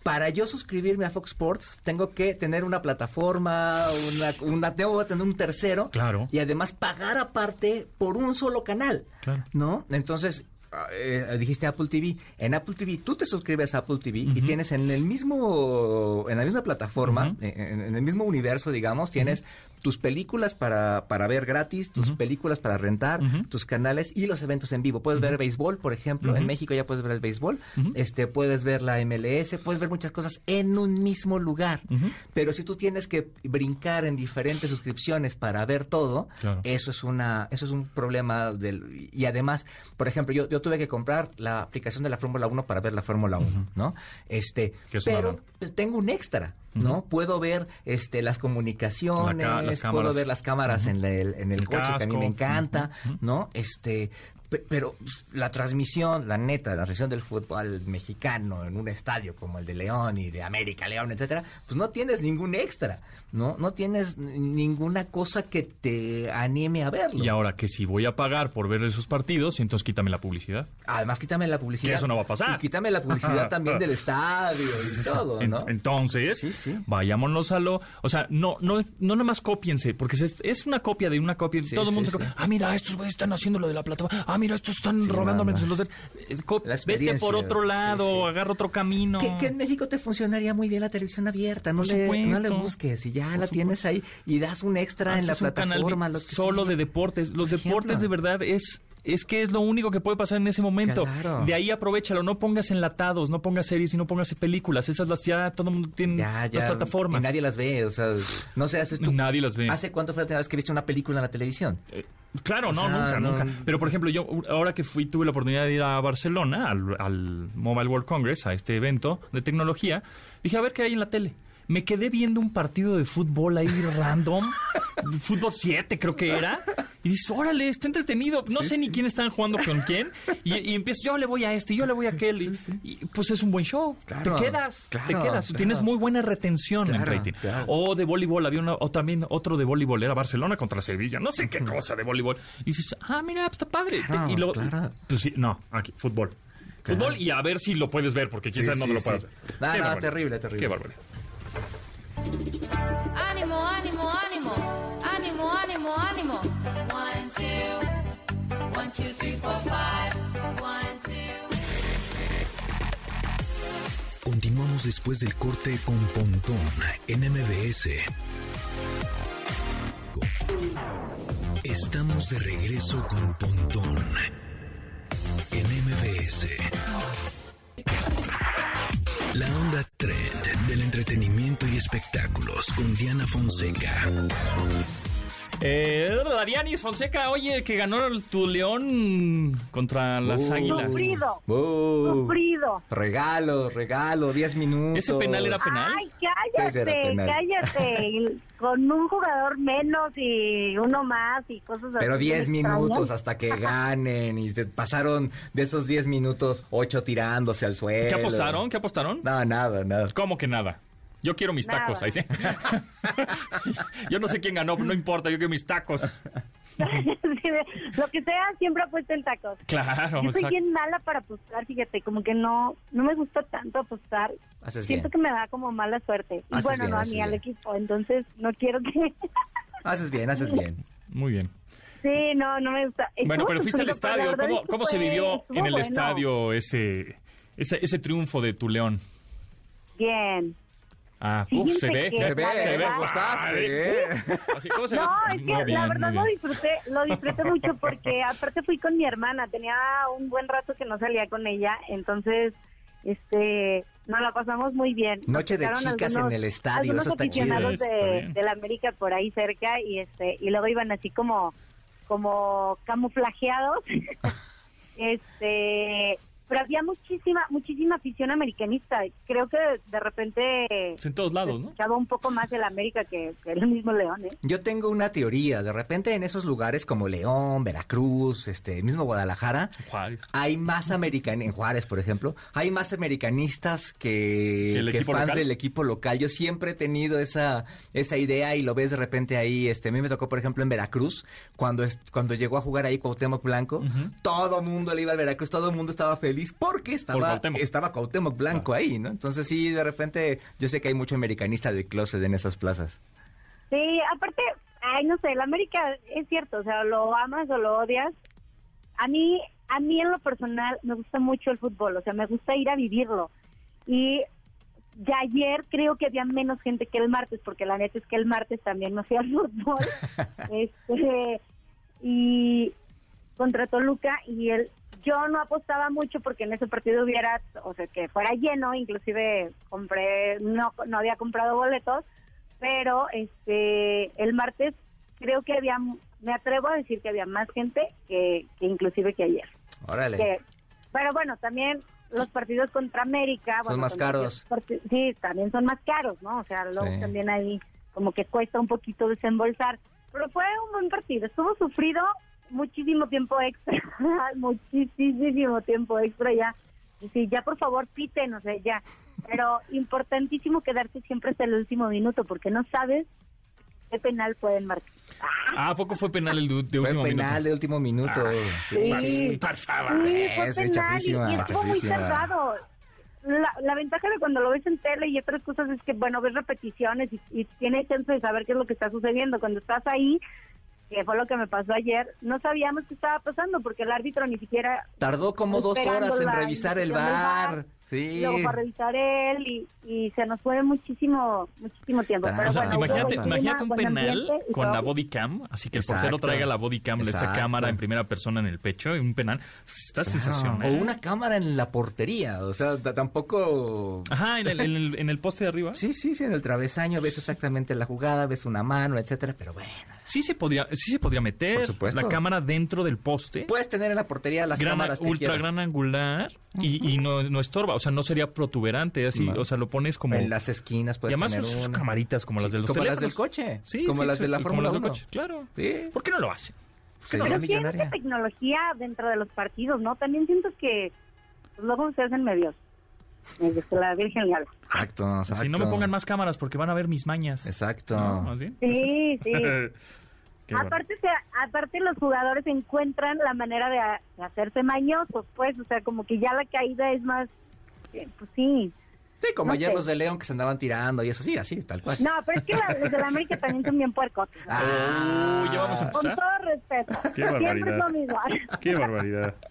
Para yo suscribirme a Fox Sports, tengo que tener una plataforma, una, una, tengo que tener un tercero. Claro. Y además pagar aparte por un solo canal. Claro. ¿No? Entonces, eh, dijiste Apple TV. En Apple TV, tú te suscribes a Apple TV y tienes en el mismo, en la misma plataforma, en el mismo universo, digamos, tienes tus películas para, para ver gratis, tus películas para rentar, tus canales y los eventos en vivo. Puedes ver béisbol, por ejemplo. En. México ya puedes ver el béisbol. Este, puedes ver la MLS, puedes ver muchas cosas en un mismo lugar. Pero si tú tienes que brincar en diferentes suscripciones para ver todo, Claro. eso es una, eso es un problema del y además, por ejemplo, yo, yo tuve que comprar la aplicación de la Fórmula 1 para ver la Fórmula 1, ¿no? Este, pero tengo un extra, ¿no? Puedo ver este las comunicaciones, La ca- las puedo ver las cámaras en, la- el, en el, El coche que a mí casco. me encanta. ¿no? Este, pero pues, la transmisión, la neta, la transmisión del fútbol mexicano en un estadio como el de León y de América, León, etcétera, pues no tienes ningún extra, ¿no? No tienes ninguna cosa que te anime a verlo. Y ahora que si voy a pagar por ver esos partidos, entonces quítame la publicidad. Además, quítame la publicidad. Que eso no va a pasar. Y quítame la publicidad también del estadio y todo, ¿no? entonces, Sí, sí. vayámonos a lo... O sea, no no no nada más cópiense, porque es, es una copia de una copia. Sí, todo el mundo se copia. Ah, mira, estos güeyes están haciendo lo de la plataforma. Ah, mira, estos están Sí, robándome los... Vete por otro lado, sí. agarra otro camino. Que, que en México te funcionaría muy bien la televisión abierta, no, Por le, no le busques y ya Por la tienes ahí y das un extra en la Haces un canal de- plataforma. lo que solo de deportes. Los Por deportes de verdad es es que es lo único que puede pasar en ese momento. Claro. De ahí aprovechalo, no pongas enlatados, no pongas series y no pongas películas. Esas las ya todo el mundo tiene Ya, ya. las plataformas. Y nadie las ve, o sea, no sé, haces tú. Nadie las ve. ¿Hace cuánto fue la última vez que viste una película en la televisión? Eh, Claro, O no, sea, nunca, no- nunca. Pero, por ejemplo, yo ahora que fui, tuve la oportunidad de ir a Barcelona, al, al Mobile World Congress, a este evento de tecnología, dije, a ver qué hay en la tele. Me quedé viendo un partido de fútbol ahí random, fútbol 7 creo que era, y dices, órale, está entretenido. No sé ni quién están jugando con quién, y, y empiezas, yo le voy a este, yo le voy a aquel, y, y, pues es un buen show. Claro, te quedas, te quedas, claro. tienes muy buena retención en rating. O de voleibol, había una, o también otro de voleibol, era Barcelona contra Sevilla, no sé qué cosa de voleibol. Y dices, ah, mira, está padre. Claro, y luego, pues sí, no, aquí, fútbol. Fútbol y a ver si lo puedes ver, porque quién Sí, sí, lo puedas sí. ver. No, Qué no, barbaridad. terrible, terrible. Qué barbaridad. Ánimo, ánimo, ánimo. Ánimo, ánimo, ánimo. One, two. One, two, three, four, five. Continuamos después del corte con Pontón en MBS. Estamos de regreso con Pontón en MBS. La onda entretenimiento y espectáculos con Diana Fonseca. Eh, Darianis Fonseca, oye, que ganó el- tu León contra las Uh. Águilas. Sufrido, sufrido. Regalo, regalo, 10 minutos. ¿Ese penal era penal? Ay, cállate, penal. cállate. Con un jugador menos y uno más y cosas así. Pero 10 extrañas. minutos hasta que ganen y pasaron de esos 10 minutos 8 tirándose al suelo. ¿Qué apostaron? ¿Qué apostaron? No, nada, nada. ¿Cómo que nada? Yo quiero mis Nada. tacos. Ahí sí. Yo no sé quién ganó, no importa, yo quiero mis tacos. Lo que sea, siempre apuesto en tacos. Claro, Yo soy exacto. bien mala para apostar, fíjate, como que no no me gusta tanto apostar. Haces Siento bien. que me da como mala suerte. Y Haces bueno, bien, no a mí, al equipo, entonces no quiero que... Haces bien, haces bien. Muy bien. sí, no, no me gusta. Bueno, pero fuiste al estadio. ¿Cómo, cómo se vivió en el bueno. estadio ese, ese, ese triunfo de tu León? Bien. Ah, uf, se ve. Se ve, se ve, gozaste, ¿eh? Así, ¿Cómo se No, ve? es que bien, la verdad lo disfruté, lo disfruté mucho porque aparte fui con mi hermana, tenía un buen rato que no salía con ella, entonces este nos la pasamos muy bien. Noche de chicas en el estadio, eso está chido. aficionados Está de, de la América por ahí cerca y este y luego iban así como como camuflajeados. este, pero había muchísima, muchísima afición americanista. Creo que de repente en todos lados, ¿no? escuchaba un poco más el América que, que el mismo León, ¿eh? Yo tengo una teoría. De repente en esos lugares como León, Veracruz, este mismo Guadalajara, Juárez. hay más americanistas, en Juárez, por ejemplo, hay más americanistas que, ¿Que el que equipo fans local? del equipo local. Yo siempre he tenido esa, esa idea y lo ves de repente ahí. Este, a mí me tocó, por ejemplo, en Veracruz, cuando, es- cuando llegó a jugar ahí Cuauhtémoc Blanco, todo mundo le iba al Veracruz, todo el mundo estaba feliz porque estaba, Cuauhtémoc. estaba Cuauhtémoc Blanco ahí, ¿no? Entonces sí, de repente yo sé que hay mucho americanista de closet en esas plazas. Sí, aparte, ay, no sé, el América es cierto, o sea, lo amas o lo odias. A mí, a mí en lo personal me gusta mucho el fútbol, o sea, me gusta ir a vivirlo. Y ya ayer creo que había menos gente que el martes, porque la neta es que el martes también no fui al fútbol. este, y contra Toluca y el yo no apostaba mucho porque en ese partido hubiera, o sea, que fuera lleno, inclusive compré, no, no había comprado boletos, pero este el martes creo que había, me atrevo a decir que había más gente que, que inclusive que ayer. Órale. Que- pero bueno, también los partidos contra América... Son bueno, más caros. Sí, también son más caros, ¿no? O sea, luego Sí. también ahí como que cuesta un poquito desembolsar. Pero fue un buen partido. Estuvo sufrido muchísimo tiempo extra. muchísimo tiempo extra ya. Sí, ya por favor piten, o sea, ya. Pero importantísimo quedarse siempre hasta el último minuto porque no sabes qué penal pueden marcar. Ah, ¿a poco fue penal el de, de Fue último penal minuto? de último minuto. sí, sí. Por favor. Sí, fue Es penal chafísima, y estuvo muy cerrado. La, la ventaja de cuando lo ves en tele y otras cosas es que, bueno, ves repeticiones y, y tienes chance de saber qué es lo que está sucediendo. Cuando estás ahí, que fue lo que me pasó ayer, no sabíamos qué estaba pasando porque el árbitro ni siquiera... Tardó como dos horas en revisar el bar. Sí. Luego para revisar él y, y se nos fue muchísimo muchísimo tiempo. Pero O sea, bueno, imagínate, imagínate un penal con todo. la body cam, así que el Exacto. portero traiga la body cam, esta Exacto. cámara en primera persona en el pecho, y un penal. Está Claro. sensacional. O una cámara en la portería. O sea, tampoco. Ajá, en el, en el- en el poste de arriba. Sí, sí, sí, en el travesaño ves exactamente la jugada, ves una mano, etcétera, pero bueno. Sí se podría, sí se podría meter la cámara dentro del poste. Puedes tener en la portería las gran, cámaras que ultra quieras. gran angular y, y no, no estorba, o sea, no sería protuberante, así, No. o sea, lo pones como... En las esquinas y puedes además tener sus, camaritas como las de los como las del teléfonos. coche. Sí, como sí, las sí, de la y como Fórmula las del 1. coche, claro. Sí. ¿Por qué no lo hacen? Pero tiene millonaria. mucha tecnología dentro de los partidos, ¿no? También siento que pues, luego se hacen medios. Desde la Virgen habla. Exacto, exacto. Si no me pongan más cámaras porque van a ver mis mañas. Exacto. ¿No? ¿Más bien? Sí, sí. Qué bueno. aparte, se- aparte los jugadores encuentran la manera de, a- de hacerse mañosos, pues, o sea, como que ya la caída es más, eh, pues sí. Sí, como No ayer sé. los de León que se andaban tirando y eso, sí, así, tal cual. No, pero es que la- los de la América también son bien puercos. Ah, Uy, ya vamos a Con empezar. todo respeto. Qué Siempre barbaridad. es lo mismo. Qué barbaridad.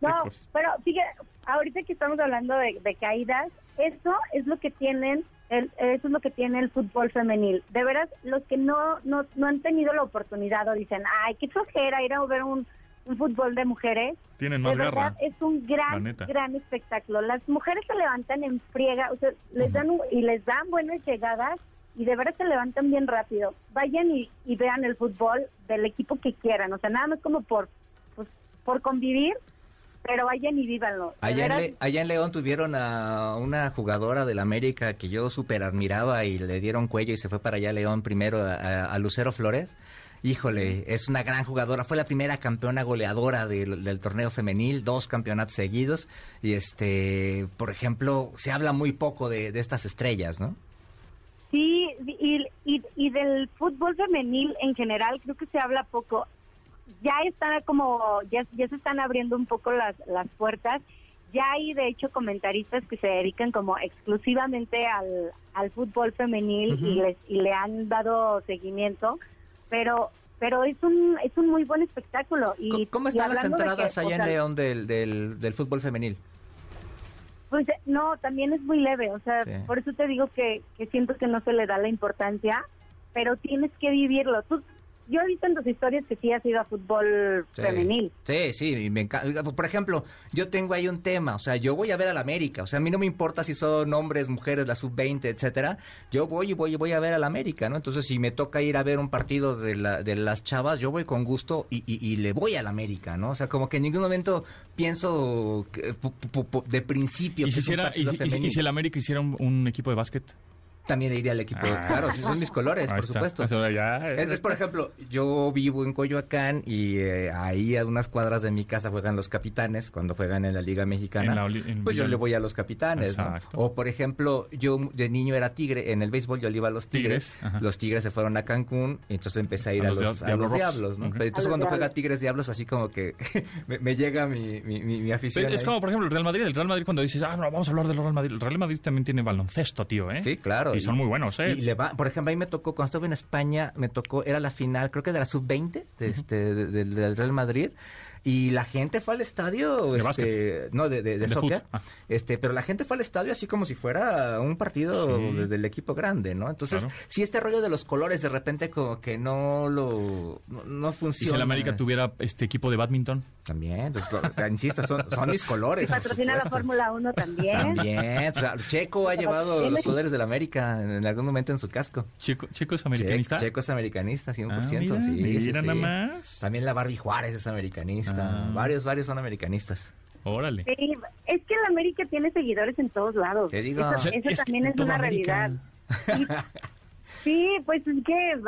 No, cosa. pero fíjate, ahorita que estamos hablando de, de caídas, eso es lo que tienen, el, eso es lo que tiene el fútbol femenil. De veras, los que no, no, no han tenido la oportunidad o dicen, ay, qué flojera ir a ver un, un fútbol de mujeres. Tienen De más verdad, garra. es un gran, gran espectáculo. Las mujeres se levantan en friega, o sea, les dan un- y les dan buenas llegadas y de veras se levantan bien rápido. Vayan y, y vean el fútbol del equipo que quieran, o sea, nada más como por, pues, por convivir, pero vayan y vívanlo. De Allá en, Le- allá en León tuvieron a una jugadora del América que yo súper admiraba y le dieron cuello y se fue para allá a León primero a, Lucero Flores. Híjole, es una gran jugadora. Fue la primera campeona goleadora del, del torneo femenil, dos campeonatos seguidos. Y este, por ejemplo, se habla muy poco de, de estas estrellas, ¿no? Sí, y, y, y del fútbol femenil en general creo que se habla poco. Ya está como, ya, ya se están abriendo un poco las, las puertas. Ya hay de hecho comentaristas que se dedican como exclusivamente al, al fútbol femenil y, les, y le han dado seguimiento, pero pero es un es un muy buen espectáculo. Y, ¿Cómo- ¿Cómo y están las entradas que, o allá en León del, del, del fútbol femenil? Pues no, también es muy leve, o sea, Sí. por eso te digo que, que siento que no se le da la importancia, pero tienes que vivirlo. Tú, yo he visto en tus historias que sí has ido a fútbol Sí. femenil. Sí, sí, y me encanta. Por ejemplo, yo tengo ahí un tema, o sea, yo voy a ver al América, o sea, a mí no me importa si son hombres, mujeres, la sub-20, etcétera, yo voy y voy y voy a ver al América, ¿no? Entonces, si me toca ir a ver un partido de, la, de las chavas, yo voy con gusto y, y- y le voy al América, ¿no? O sea, como que en ningún momento pienso que, de principio ¿Y que si, hiciera, y, si- y si- y femenil. si el América hiciera un, un equipo de básquet? También iría al equipo, Ah. claro, si son mis colores, por está. supuesto. Eso ya, Es, es, por ejemplo, yo vivo en Coyoacán y eh, ahí a unas cuadras de mi casa juegan los capitanes cuando juegan en la Liga Mexicana. En la oli- en pues yo le voy a los capitanes. O por ejemplo, yo de niño era tigre, en el béisbol yo le iba a los tigres. Los tigres se fueron a Cancún y entonces empecé a ir A a, los a los diablos. Pero entonces cuando juega tigres diablos así como que me, me llega mi, mi, mi, mi afición. Es ahí. como, por ejemplo, el Real Madrid. El Real Madrid cuando dices, ah, no, vamos a hablar del Real Madrid. El Real Madrid también tiene baloncesto, tío, ¿eh? Sí, claro. Y son muy buenos, ¿eh? Y le va, por ejemplo, ahí me tocó, cuando estuve en España, me tocó, era la final, creo que de la sub-20 de este, de- de- del Real Madrid. Y la gente fue al estadio, De este, básquet. no, de, de, de De soccer. Ah. este, pero la gente fue al estadio así como si fuera un partido Sí. de- del equipo grande, ¿no? Entonces, Claro. sí, este rollo de los colores de repente como que no lo, no, no Y funciona. si el América tuviera este equipo de badminton. También, lo- insisto, son, son mis colores. Y patrocina la. Fórmula 1 también. También, o sea, Checo ha llevado los poderes del América en, en algún momento en su casco. Chico, chicos Che- americanistas. Checo es americanista, 100%. Ah, mira, sí, mira sí, sí. nada más. También la Barbie Juárez es americanista. Ah. Varios, varios son americanistas. Órale. Sí, es que el América tiene seguidores en todos lados. Te digo. Eso, O sea, eso es también es una realidad. Sí, pues es que,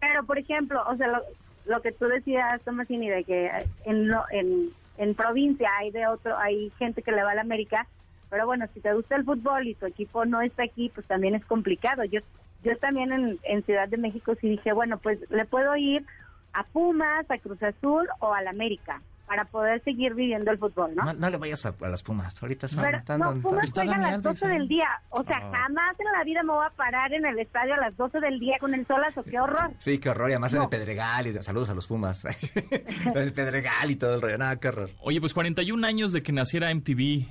pero por ejemplo, o sea, lo, lo que tú decías, Tomasini, de que en, lo- en, en provincia hay de otro, hay gente que le va a la América, pero bueno, si te gusta el fútbol y tu equipo no está aquí, pues también es complicado. Yo, yo también en, en Ciudad de México sí dije, bueno, pues le puedo ir a Pumas, a Cruz Azul o a la América para poder seguir viviendo el fútbol, ¿no? No, no le vayas a, a las Pumas. Ahorita son Pero, están- no, están- Pumas juega a las Alves, 12 del ¿eh? día. O sea, Ah. jamás en la vida me voy a parar en el estadio a las 12 del día con el solazo. ¡Qué horror! Sí, qué horror. Y además en No. el Pedregal. Y, saludos a los Pumas. el Pedregal y todo el rollo. Nada, qué horror. Oye, pues 41 años de que naciera MTV.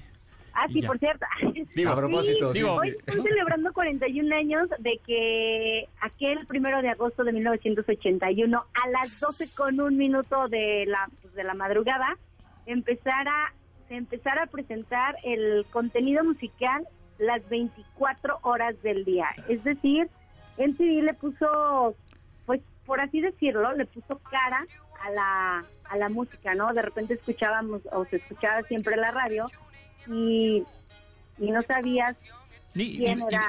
Ah, sí, ya. por cierto. Digo, a propósito, Sí, digo- Hoy están celebrando 41 años de que aquel primero de agosto de 1981 a las 12 con un minuto de la, pues, de la madrugada empezara, se empezara a presentar el contenido musical las 24 horas del día. Es decir, MTV le puso, pues por así decirlo, le puso cara a la, a la música, ¿no? De repente escuchábamos o se escuchaba siempre la radio y, y no sabías Y,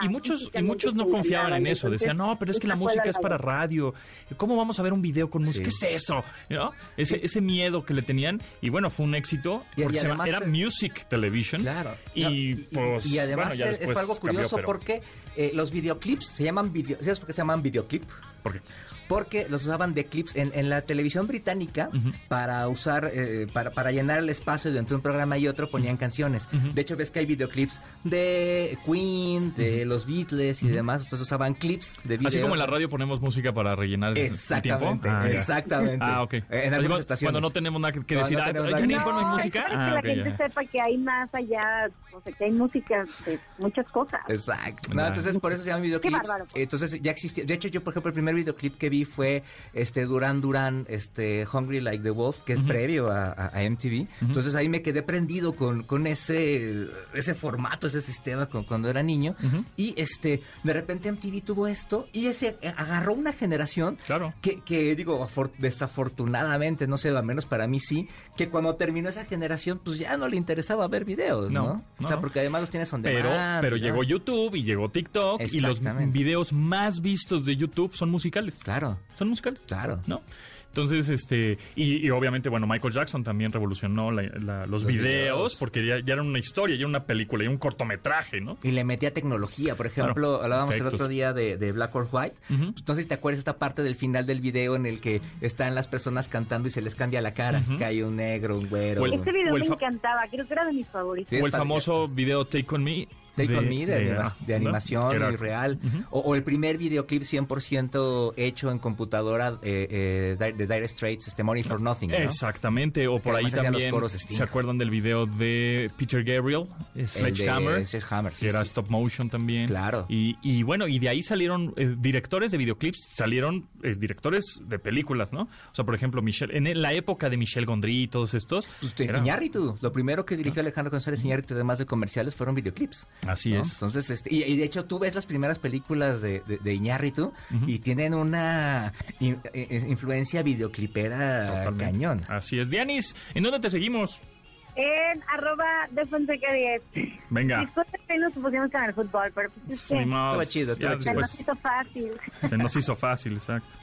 muchos, y muchos no confiaban en eso. Decían, no, pero es que la música es para radio. ¿Cómo vamos a ver un video con música? Sí. ¿Qué es eso? ¿No? Ese, ese miedo que le tenían. Y bueno, fue un éxito. Y- y Porque se llama- además era Music Television. Claro. Y, pues. y además bueno, ya es- después fue algo cambió, curioso pero- porque eh, los videoclips se llaman video, ¿sabes por qué se llaman videoclip? ¿Por qué? Porque los usaban de clips en, en la televisión británica Ujú. para usar, eh, para, para llenar el espacio de entre un programa y otro ponían canciones. Ujú. De hecho, ves que hay videoclips de Queen, de los Beatles y demás. Entonces usaban clips de video. Así como en la radio ponemos música para rellenar el- el tiempo. Exactamente, Ah, exactamente. Ah, ok. En Así algunas cuando- estaciones. Cuando no tenemos nada que No, decir, no ah, tenemos nada Janine, ponme No, música. es para Ah, que la ok, gente ya. sepa que hay más allá, o sea, que hay música de muchas cosas. Exacto. No, entonces por eso se llaman videoclips. bárbaro. Entonces ya existía. De hecho, yo, por ejemplo, el primer videoclip que vi fue este Duran Duran, este Hungry Like the Wolf, que es previo a, MTV. Entonces ahí me quedé prendido con, con ese, ese formato, ese sistema con- cuando era niño. Y este, de repente MTV tuvo esto y ese eh, agarró una generación Claro. que, que digo, afor- desafortunadamente, no sé, al menos para mí sí, que cuando terminó esa generación, pues ya no le interesaba ver videos, ¿no? No, O sea, porque además los tienes on Pero, demand, pero ¿no? llegó YouTube y llegó TikTok y los videos más vistos de YouTube son musicales. Claro, Son musicales. claro. ¿no? Entonces, este, y, y obviamente, bueno, Michael Jackson también revolucionó la- la- los, Los videos, videos. porque ya, ya era una historia, ya era una película, ya un cortometraje, ¿no? Y le metía tecnología, por ejemplo, Claro, hablábamos el otro día de, de Black or White. Entonces, ¿te acuerdas esta parte del final del video en el que están las personas cantando y se les cambia la cara? Que hay un negro, un güero. O el- Este video o el me encantaba, creo que era de mis favoritos. O el famoso video Take On Me. Take on Me de, anima- de ¿no? animación y real. O, o el primer videoclip 100% hecho en computadora eh, eh, de Dire Straits, este Money for Nothing. ¿no? Exactamente, o por ahí también se acuerdan del video de Peter Gabriel, eh, Sledgehammer, Sledgehammer, sí, que era stop motion también. Claro. Y, y bueno, y de ahí salieron eh, directores de videoclips, salieron directores de películas, ¿no? O sea, por ejemplo, Michelle, en la época de Michelle Gondry y todos estos. Pues, te- era- Iñárritu, lo primero que dirigió Alejandro González Iñárritu, además de comerciales, fueron videoclips. Así ¿no? es. Entonces, este, y, y de hecho tú ves las primeras películas de, de, de Iñárritu y tienen una in- eh, influencia videoclipera Totalmente. cañón. Así es. Dianis, ¿en dónde te seguimos? En arroba de Fonseca 10. Venga. Disculpe que nos pusimos con el fútbol, pero pues es que Estuvo chido, ya estuvo se chido. nos hizo fácil. se nos hizo fácil, exacto.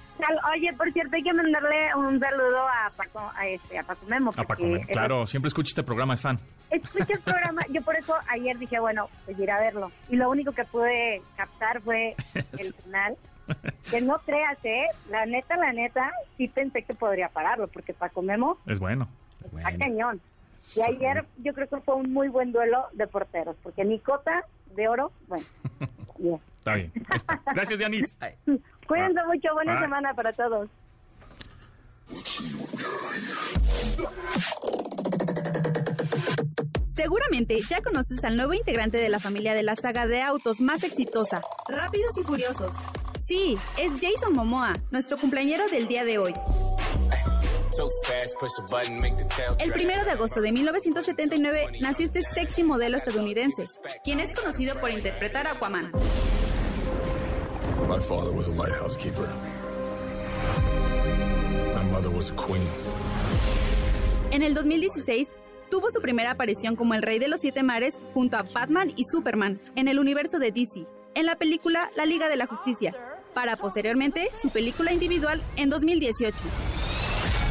Oye, por cierto, hay que mandarle un saludo a Paco, a este, a Paco Memo. A Paco, Memo. claro, siempre escucha este programa, es fan. Escucha el programa, yo por eso ayer dije, bueno, pues ir a verlo. Y lo único que pude captar fue el final. Que no creas, ¿eh? La neta, la neta, sí pensé que podría pararlo, porque Paco Memo Es bueno. está cañón. Y ayer yo creo que fue un muy buen duelo de porteros, porque Nicota de oro, bueno. Está bien. está. Gracias, Dianis. Cuídense mucho, buena Ah. semana para todos. Seguramente ya conoces al nuevo integrante de la familia de la saga de autos más exitosa, Rápidos y Furiosos. Sí, es Jason Momoa, nuestro cumpleañero del día de hoy. El primero de agosto de 1979 nació este sexy modelo estadounidense, quien es conocido por interpretar a Aquaman. My father was a lighthouse keeper. My mother was a queen. En el 2016 tuvo su primera aparición como el Rey de los Siete Mares junto a Batman y Superman en el universo de DC, en la película La Liga de la Justicia, para posteriormente su película individual en 2018.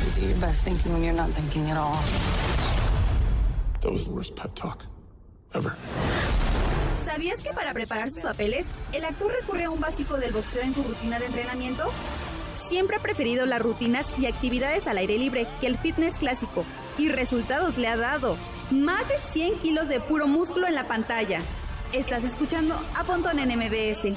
You do your best thinking when you're not thinking at all. That was the worst pep talk ever. ¿Sabías que para preparar sus papeles, el actor recurre a un básico del boxeo en su rutina de entrenamiento? Siempre ha preferido las rutinas y actividades al aire libre que el fitness clásico, y resultados le ha dado. Más de 100 kilos de puro músculo en la pantalla. Estás escuchando a Pontón en MBS.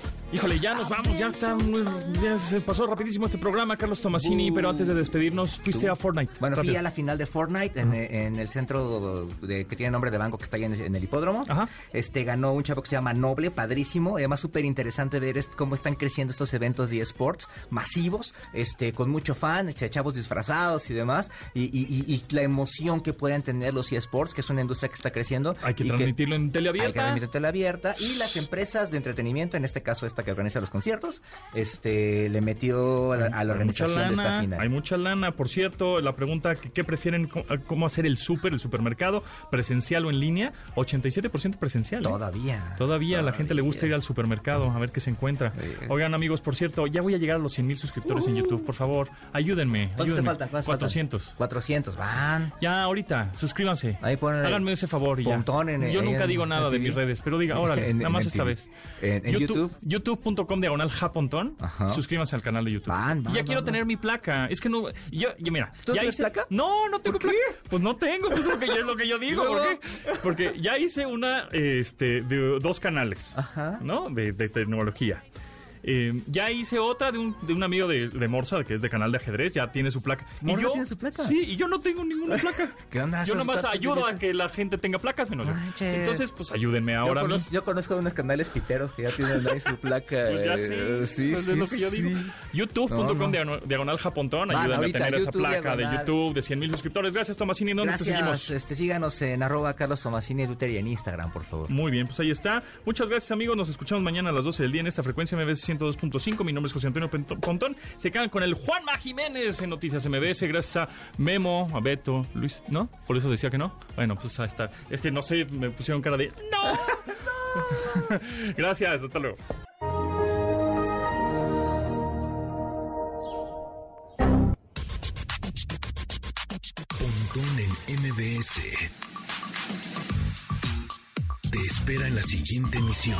Híjole, ya nos vamos, ya está, ya se pasó rapidísimo este programa, Carlos Tomasini, pero antes de despedirnos, fuiste a Fortnite. Bueno, fui Rápido. a la final de Fortnite en, en el centro de, que tiene nombre de banco que está ahí en, en el hipódromo. Este ganó un chavo que se llama Noble, padrísimo. Además, súper interesante ver cómo están creciendo estos eventos de esports masivos, este, con mucho fan, este, chavos disfrazados y demás. Y, y- y- y la emoción que pueden tener los esports, que es una industria que está creciendo. Hay que transmitirlo en Hay que teleabierta. transmitirlo en teleabierta. Y las empresas de entretenimiento, en este caso esta que organiza los conciertos, este, le metió a la, a la organización de esta final. hay mucha lana. Por cierto, la pregunta, ¿qué, prefieren? ¿Cómo, hacer el súper, el supermercado? ¿Presencial o en línea? 87% presencial. ¿eh? Todavía. Todavía a la gente le gusta ir al supermercado a ver qué se encuentra. Oigan, amigos, por cierto, ya voy a llegar a los 100 mil suscriptores en YouTube. Por favor, ayúdenme. ¿Cuántos te ayúdenme. faltan? ¿Cuántos faltan? 400. 400, van. Ya, ahorita, suscríbanse. Ahí ponen Háganme ese favor y ya. En- Yo nunca en- digo nada de mis redes, pero diga, órale, En- nada más esta vez. En- en YouTube. YouTube.com diagonal japontón. Ajá. Suscríbanse al canal de YouTube. Van, van, ya van, quiero tener mi placa. Es que no. Yo, yo mira. ¿Tú ya tienes hice- placa? No, no tengo placa. Pues no tengo, pues es lo que, es lo que yo digo. ¿por qué? Porque ya hice una este, de dos canales. ¿No? De, de tecnología. Eh, ya hice otra de un, de un amigo de, de Morsa, que es de canal de ajedrez, ya tiene su placa. ¿Morsa y yo, tiene su placa? Sí, y yo no tengo ninguna placa. ¿Qué onda? Yo nomás ayudo a que la gente tenga placas menos yo. Entonces, pues ayúdenme Yo ahora a mí. conozco, yo conozco unos canales piteros que ya tienen ahí su placa. Pues ya eh, sí, sí, pues sí, es lo que yo sí. digo. YouTube.com No, no. diagonal, japontón. Van, Ayúdame a tener esa placa de. YouTube de 100 mil suscriptores. Gracias, Tomasini. ¿Dónde te seguimos? Este, síganos en arroba Carlos Tomasini en Twitter y en Instagram, por favor. Muy bien, pues ahí está. Muchas gracias, amigos. Nos escuchamos mañana a las 12 del día en esta frecuencia MBS 102.5. Mi nombre es José Antonio Pontón. Se quedan con el Juanma Jiménez en Noticias MBS. Gracias a Memo, a Beto, Luis. ¿No? Por eso decía que no. Bueno, pues ahí está. Es que no sé, me pusieron cara de ¡No! gracias, hasta luego. Pontón en MBS. Te espera en la siguiente emisión.